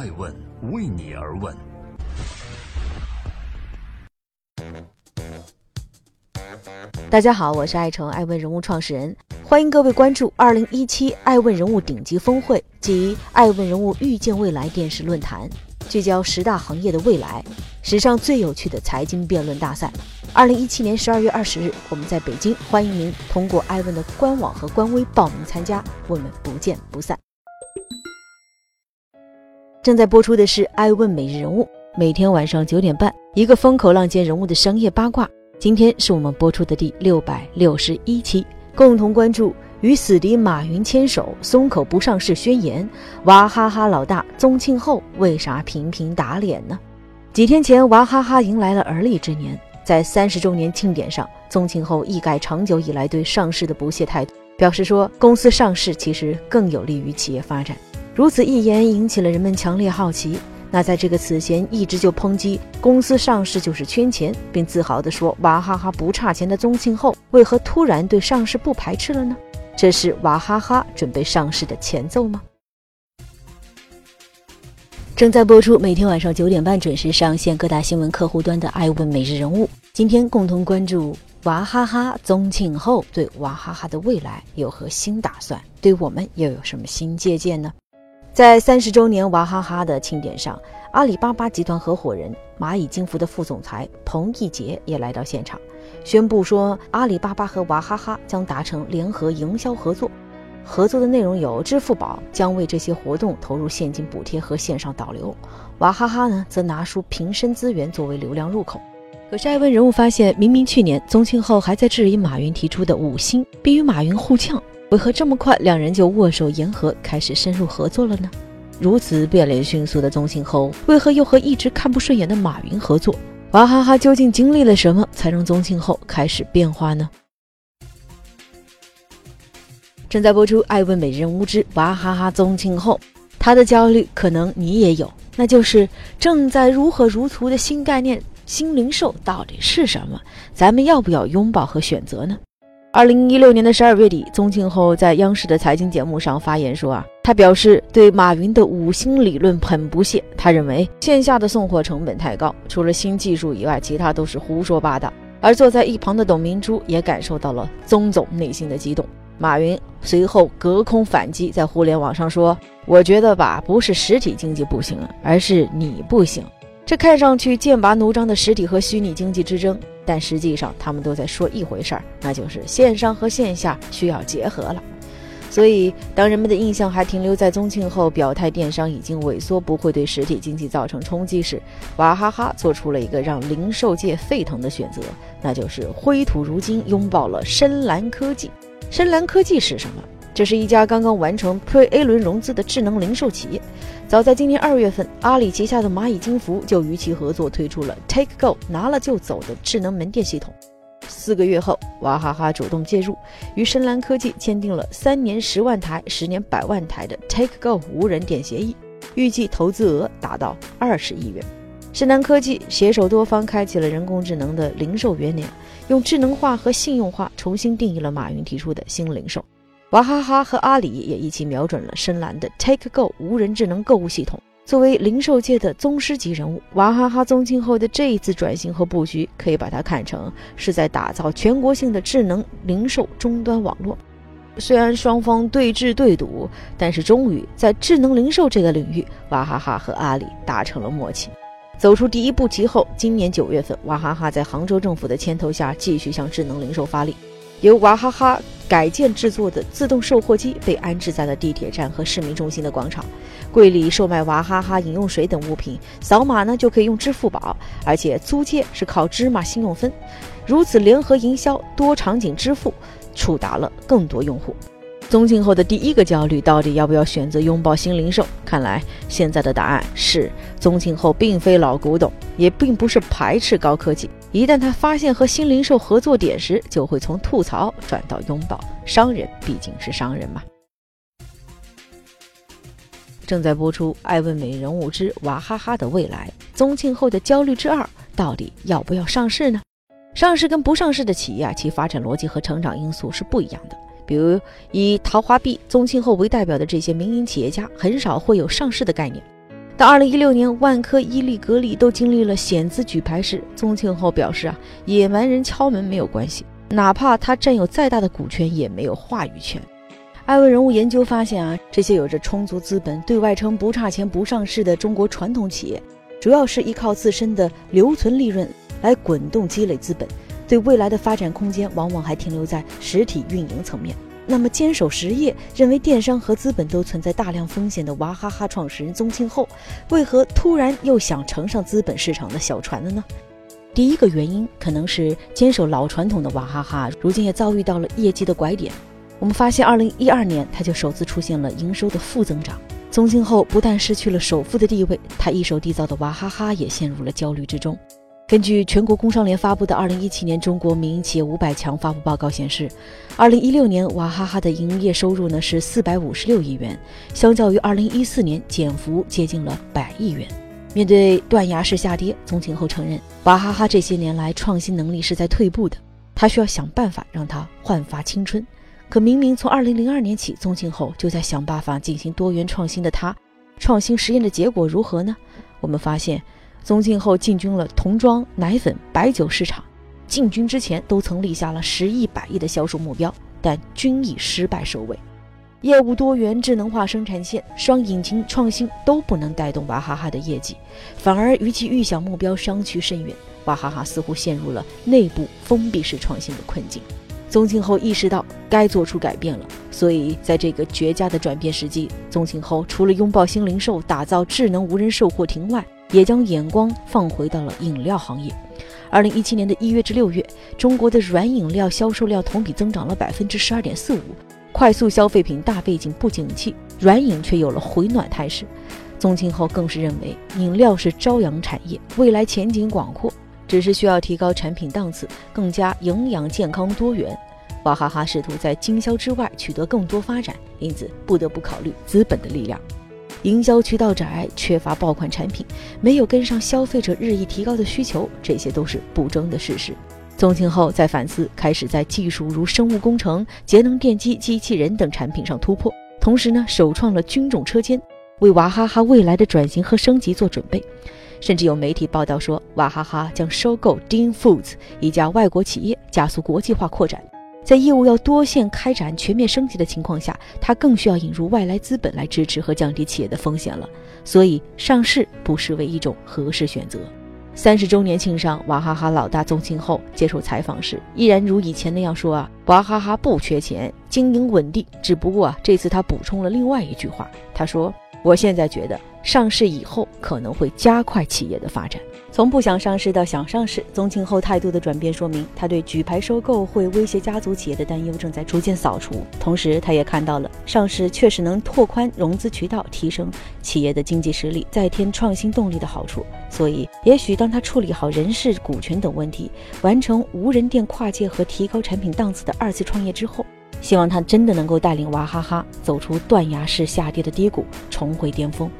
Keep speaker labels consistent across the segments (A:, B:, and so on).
A: 爱问为你而问。
B: 大家好，我是爱成爱问人物创始人，欢迎各位关注二零一七爱问人物顶级峰会及爱问人物遇见未来电视论坛，聚焦十大行业的未来，史上最有趣的财经辩论大赛。二零一七年十二月二十日，我们在北京，欢迎您通过爱问的官网和官微报名参加，我们不见不散。正在播出的是爱问每日人物，每天晚上九点半，一个风口浪尖人物的商业八卦。今天是我们播出的第六百六十一期，共同关注与死敌马云牵手松口不上市宣言，娃哈哈老大宗庆后为啥频频打脸呢？几天前，娃哈哈迎来了而立之年，在三十周年庆典上，宗庆后一改长久以来对上市的不屑态度，表示说公司上市其实更有利于企业发展。如此一言引起了人们强烈好奇。那在这个此前一直就抨击公司上市就是圈钱，并自豪地说娃哈哈不差钱的宗庆后，为何突然对上市不排斥了呢？这是娃哈哈准备上市的前奏吗？正在播出，每天晚上九点半准时上线各大新闻客户端的《爱问每日人物》。今天共同关注娃哈哈宗庆后对娃哈哈的未来有何新打算？对我们又有什么新借鉴呢？在三十周年娃哈哈的庆典上，阿里巴巴集团合伙人、蚂蚁金服的副总裁彭毅杰也来到现场，宣布说，阿里巴巴和娃哈哈将达成联合营销合作。合作的内容有，支付宝将为这些活动投入现金补贴和线上导流，娃哈哈呢则拿出瓶身资源作为流量入口。可是，艾问人物发现，明明去年宗庆后还在质疑马云提出的五星，并与马云互呛。为何这么快，两人就握手言和，开始深入合作了呢？如此变脸迅速的宗庆后，为何又和一直看不顺眼的马云合作？娃哈哈究竟经历了什么，才让宗庆后开始变化呢？正在播出《爱问美人无知娃哈哈宗庆后》，他的焦虑可能你也有，那就是正在如火如荼的新概念——新零售到底是什么？咱们要不要拥抱和选择呢？二零一六年的十二月底，宗庆后在央视的财经节目上发言说：“啊，他表示对马云的五星理论很不屑。他认为线下的送货成本太高，除了新技术以外，其他都是胡说八道。”而坐在一旁的董明珠也感受到了宗总内心的激动。马云随后隔空反击，在互联网上说：“我觉得吧，不是实体经济不行，而是你不行。”这看上去剑拔弩张的实体和虚拟经济之争。但实际上，他们都在说一回事儿，那就是线上和线下需要结合了。所以，当人们的印象还停留在宗庆后表态电商已经萎缩，不会对实体经济造成冲击时，娃哈哈做出了一个让零售界沸腾的选择，那就是灰土如金，拥抱了深蓝科技。深蓝科技是什么？这是一家刚刚完成 Pre-A 轮融资的智能零售企业。早在今年二月份，阿里旗下的蚂蚁金服就与其合作推出了 Take Go 拿了就走的智能门店系统。四个月后，娃哈哈主动介入，与深蓝科技签订了三年十万台、十年百万台的 Take Go 无人店协议，预计投资额达到二十亿元。深蓝科技携手多方，开启了人工智能的零售元年，用智能化和信用化重新定义了马云提出的新零售。娃哈哈和阿里也一起瞄准了深蓝的 Take Go 无人智能购物系统。作为零售界的宗师级人物，娃哈哈宗庆后的这一次转型和布局，可以把它看成是在打造全国性的智能零售终端网络。虽然双方对峙对赌，但是终于在智能零售这个领域，娃哈哈和阿里达成了默契，走出第一步棋后，今年九月份，娃哈哈在杭州政府的牵头下，继续向智能零售发力。由娃哈哈改建制作的自动售货机被安置在了地铁站和市民中心的广场，柜里售卖娃哈哈饮用水等物品，扫码呢就可以用支付宝，而且租借是靠芝麻信用分，如此联合营销，多场景支付，触达了更多用户。宗庆后的第一个焦虑，到底要不要选择拥抱新零售？看来现在的答案是，宗庆后并非老古董，也并不是排斥高科技。一旦他发现和新零售合作点时，就会从吐槽转到拥抱。商人毕竟是商人嘛。正在播出《爱问美人物之娃哈哈的未来》，宗庆后的焦虑之二，到底要不要上市呢？上市跟不上市的企业啊，其发展逻辑和成长因素是不一样的。比如以陶华碧、宗庆后为代表的这些民营企业家，很少会有上市的概念。到二零一六年，万科、伊利、格力都经历了险资举牌时，宗庆后表示啊，野蛮人敲门没有关系，哪怕他占有再大的股权，也没有话语权。艾问人物研究发现啊，这些有着充足资本、对外称不差钱、不上市的中国传统企业，主要是依靠自身的留存利润来滚动积累资本，对未来的发展空间往往还停留在实体运营层面。那么，坚守实业、认为电商和资本都存在大量风险的娃哈哈创始人宗庆后，为何突然又想乘上资本市场的小船了呢？第一个原因可能是坚守老传统的娃哈哈，如今也遭遇到了业绩的拐点。我们发现，二零一二年他就首次出现了营收的负增长。宗庆后不但失去了首富的地位，他一手缔造的娃哈哈也陷入了焦虑之中。根据全国工商联发布的《二零一七年中国民营企业五百强发布报告》显示，二零一六年娃哈哈的营业收入呢是四百五十六亿元，相较于二零一四年减幅接近了百亿元。面对断崖式下跌，宗庆后承认，娃哈哈这些年来创新能力是在退步的，他需要想办法让它焕发青春。可明明从二零零二年起，宗庆后就在想办法进行多元创新的他，创新实验的结果如何呢？我们发现。宗庆后进军了童装、奶粉、白酒市场，进军之前都曾立下了十亿、百亿的销售目标，但均以失败收尾。业务多元、智能化生产线、双引擎创新都不能带动娃哈哈的业绩，反而与其预想目标相去甚远。娃哈哈似乎陷入了内部封闭式创新的困境。宗庆后意识到该做出改变了，所以在这个绝佳的转变时机，宗庆后除了拥抱新零售、打造智能无人售货亭外，也将眼光放回到了饮料行业。二零一七年的一月至六月，中国的软饮料销售量同比增长了百分之十二点四五。快速消费品大背景不景气，软饮却有了回暖态势。宗庆后更是认为，饮料是朝阳产业，未来前景广阔，只是需要提高产品档次，更加营养健康多元。娃哈哈试图在经销之外取得更多发展，因此不得不考虑资本的力量。营销渠道窄，缺乏爆款产品，没有跟上消费者日益提高的需求，这些都是不争的事实。宗庆后在反思，开始在技术如生物工程、节能电机、机器人等产品上突破，同时呢，首创了军种车间，为娃哈哈未来的转型和升级做准备。甚至有媒体报道说，娃哈哈将收购 Dean Foods 一家外国企业，加速国际化扩展。在业务要多线开展、全面升级的情况下，它更需要引入外来资本来支持和降低企业的风险了。所以，上市不失为一种合适选择。三十周年庆上，娃哈哈老大宗庆后接受采访时，依然如以前那样说：“啊，娃哈哈不缺钱，经营稳定。只不过啊，这次他补充了另外一句话，他说：‘我现在觉得上市以后可能会加快企业的发展。’”从不想上市到想上市，宗庆后态度的转变说明，他对举牌收购会威胁家族企业的担忧正在逐渐扫除。同时，他也看到了上市确实能拓宽融资渠道，提升企业的经济实力，再添创新动力的好处。所以，也许当他处理好人事、股权等问题，完成无人店跨界和提高产品档次的二次创业之后，希望他真的能够带领娃哈哈走出断崖式下跌的低谷，重回巅峰。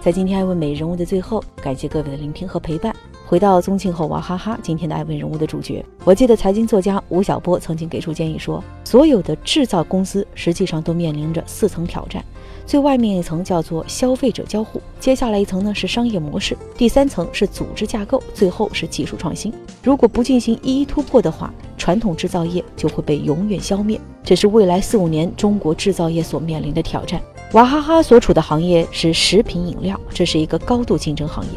B: 在今天爱问美人物的最后，感谢各位的聆听和陪伴。回到宗庆后娃哈哈，今天的爱问人物的主角，我记得财经作家吴晓波曾经给出建议说，所有的制造公司实际上都面临着四层挑战，最外面一层叫做消费者交互，接下来一层呢是商业模式，第三层是组织架构，最后是技术创新。如果不进行一一突破的话，传统制造业就会被永远消灭。这是未来四五年中国制造业所面临的挑战。娃哈哈所处的行业是食品饮料，这是一个高度竞争行业。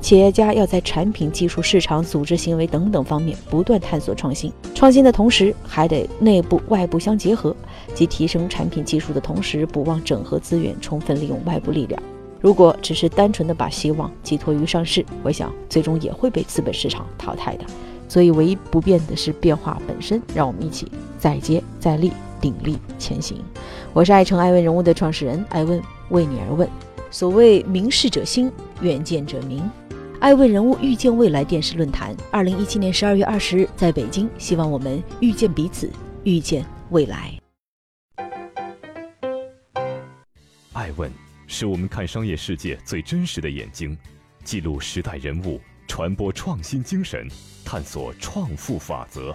B: 企业家要在产品、技术、市场、组织行为等等方面不断探索创新。创新的同时，还得内部外部相结合，即提升产品技术的同时，不忘整合资源，充分利用外部力量。如果只是单纯的把希望寄托于上市，我想最终也会被资本市场淘汰的。所以，唯一不变的是变化本身。让我们一起再接再厉。鼎力前行。我是爱成爱问人物的创始人爱问，为你而问。所谓明事者兴，远见者明。爱问人物遇见未来电视论坛，二零一七年十二月二十日在北京。希望我们遇见彼此，遇见未来。
A: 爱问是我们看商业世界最真实的眼睛，记录时代人物，传播创新精神，探索创富法则。